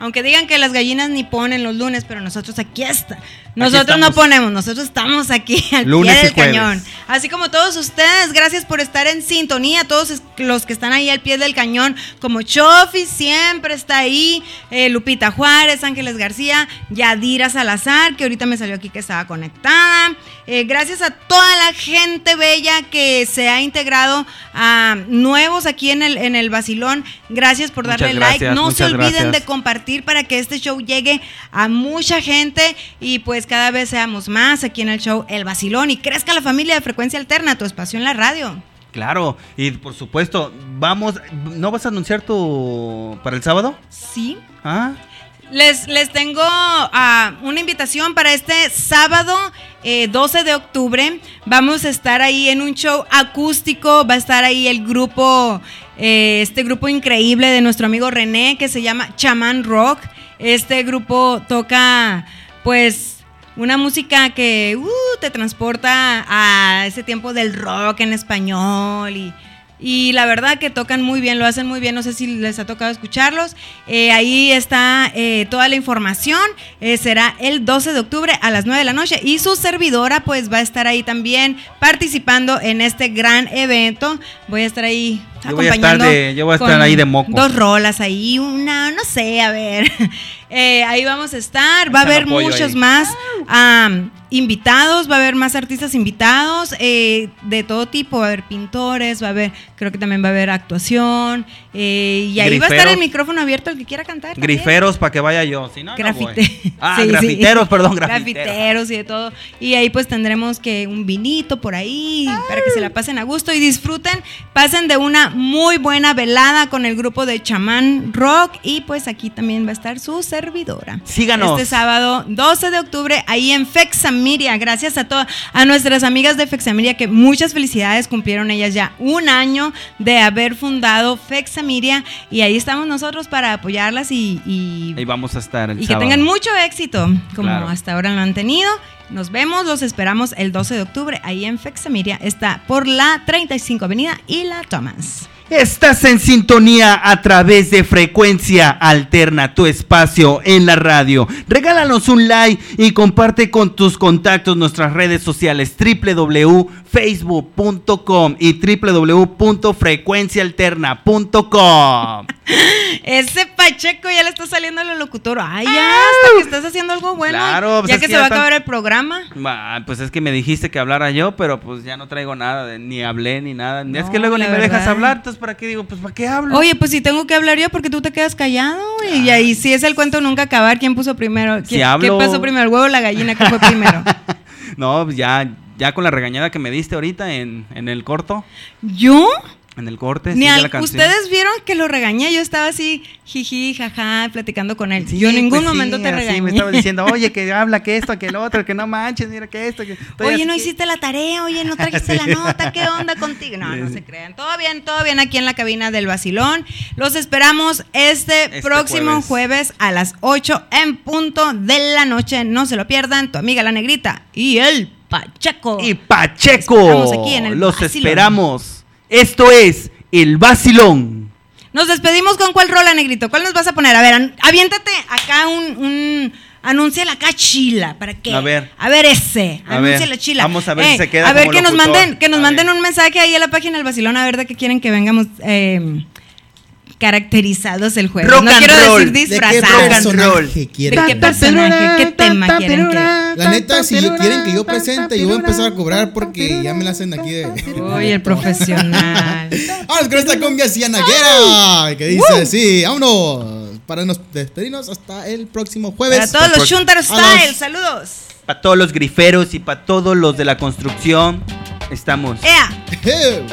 Aunque digan que las gallinas ni ponen los lunes, pero nosotros aquí está. Nosotros no ponemos, nosotros estamos aquí al Lunes pie del cañón. Así como todos ustedes, gracias por estar en sintonía, todos los que están ahí al pie del cañón, como Chofi siempre está ahí, eh, Lupita Juárez, Ángeles García, Yadira Salazar, que ahorita me salió aquí que estaba conectada. Eh, gracias a toda la gente bella que se ha integrado a nuevos aquí en el, en el Basilón. Gracias por Muchas darle like. gracias, No se olviden gracias. de compartir para que este show llegue a mucha gente y pues cada vez seamos más aquí en el show El Vacilón y crezca la familia de Frecuencia Alterna, tu espacio en la radio. Claro, y por supuesto, vamos, ¿no vas a anunciar tu para el sábado? Sí. Ah, Les, les tengo ah, una invitación para este sábado eh, 12 de octubre. Vamos a estar ahí en un show acústico. Va a estar ahí el grupo, eh, este grupo increíble de nuestro amigo René que se llama Chaman Rock. Este grupo toca, pues, una música que uh, te transporta a ese tiempo del rock en español y, y la verdad que tocan muy bien, lo hacen muy bien, no sé si les ha tocado escucharlos. Eh, ahí está eh, toda la información, eh, será el 12 de octubre a las 9 de la noche y su servidora pues va a estar ahí también participando en este gran evento. Voy a estar ahí Yo voy a estar de- yo voy a estar ahí de moco. Dos rolas ahí, una, no sé, a ver. Eh, ahí vamos a estar, va a haber muchos ahí. más invitados, va a haber más artistas invitados eh, de todo tipo, va a haber pintores, va a haber, creo que también va a haber actuación, eh, y ahí va a estar el micrófono abierto el que quiera cantar. también. griferos para que vaya yo, si no, no voy. Grafite. Ah, Sí, sí. grafiteros, perdón, grafiteros. Grafiteros y de todo. Y ahí pues tendremos que un vinito por ahí para que se la pasen a gusto y disfruten. Pasen de una muy buena velada con el grupo de Chamán Rock y pues aquí también va a estar su servidora. Síganos. Este sábado 12 de octubre ahí en Fexamiria. Gracias a todas a nuestras amigas de Fexamiria que muchas felicidades cumplieron ellas ya un año de haber fundado Fexamiria y ahí estamos nosotros para apoyarlas y- y Ahí vamos a estar el y que tengan mucho éxito, como Claro. hasta ahora lo han tenido. Nos vemos, los esperamos el 12 de octubre ahí en Fexamiria. Está por la 35 Avenida y la Thomas. Estás en sintonía a través de Frecuencia Alterna, tu espacio en la radio. Regálanos un like y comparte con tus contactos nuestras redes sociales www.facebook.com y www.frecuenciaalterna.com. Ese Pacheco ya le está saliendo el locutor. Ay, ya, hasta que estás haciendo algo bueno. Claro, pues ya es que que se ya va a acabar el programa. Pues es que me dijiste que hablara yo, pero pues ya no traigo nada, de- ni hablé ni nada. es que luego ni me dejas hablar, entonces ¿para qué digo? Pues ¿para qué hablo? Oye, pues si tengo que hablar yo, porque tú te quedas callado. Y ahí sí es el cuento nunca acabar. ¿Quién puso primero? ¿Quién, Si hablo- ¿Qué pasó primero? ¿El huevo o la gallina? ¿Qué fue primero? No, pues ya, ya con la regañada que me diste ahorita en, en el corto, ¿Yo? en el corte, Ni sí, al- la canción. ustedes vieron que lo regañé, yo estaba así, jiji, jaja, platicando con él. Sí, yo en ningún pues sí, momento te así regañé. me estaba diciendo, oye, que habla, que esto, que lo otro, que no manches, mira que esto, que... Oye, así no hiciste la tarea, oye, no trajiste Sí. la nota, ¿qué onda contigo? No, no se crean. Todo bien, todo bien aquí en la cabina del Basilón. Los esperamos este, Este próximo jueves. a las 8 en punto de la noche. No se lo pierdan, tu amiga la negrita y el Pacheco. Y Pacheco, Esperamos aquí en el los esperamos. Esto es El Vacilón. Nos despedimos con cuál rola, negrito. ¿Cuál nos vas a poner? A ver, aviéntate acá un, un anúnciala acá chila, ¿para qué? A ver. A ver ese, anúnciala chila. vamos a ver si se queda A ver como que nos manden, que nos A manden ver. un mensaje ahí a la página del Basilón a ver de qué quieren que vengamos eh, caracterizados el jueves. Rock no and quiero roll. decir ¿De qué disfrazados. personaje ¿De qué personaje, qué tema quieren que La neta, si yo- quieren que yo presente, yo voy a empezar a cobrar porque ya me la hacen aquí de. Uy, el profesional. Vamos con esta cumbia cianaguera que dice así, vámonos. Para nos despedirnos hasta el próximo jueves. Para todos los Shunter los- Style, saludos. Para todos los griferos y para todos los de la construcción, estamos. Ea. ¡Eh!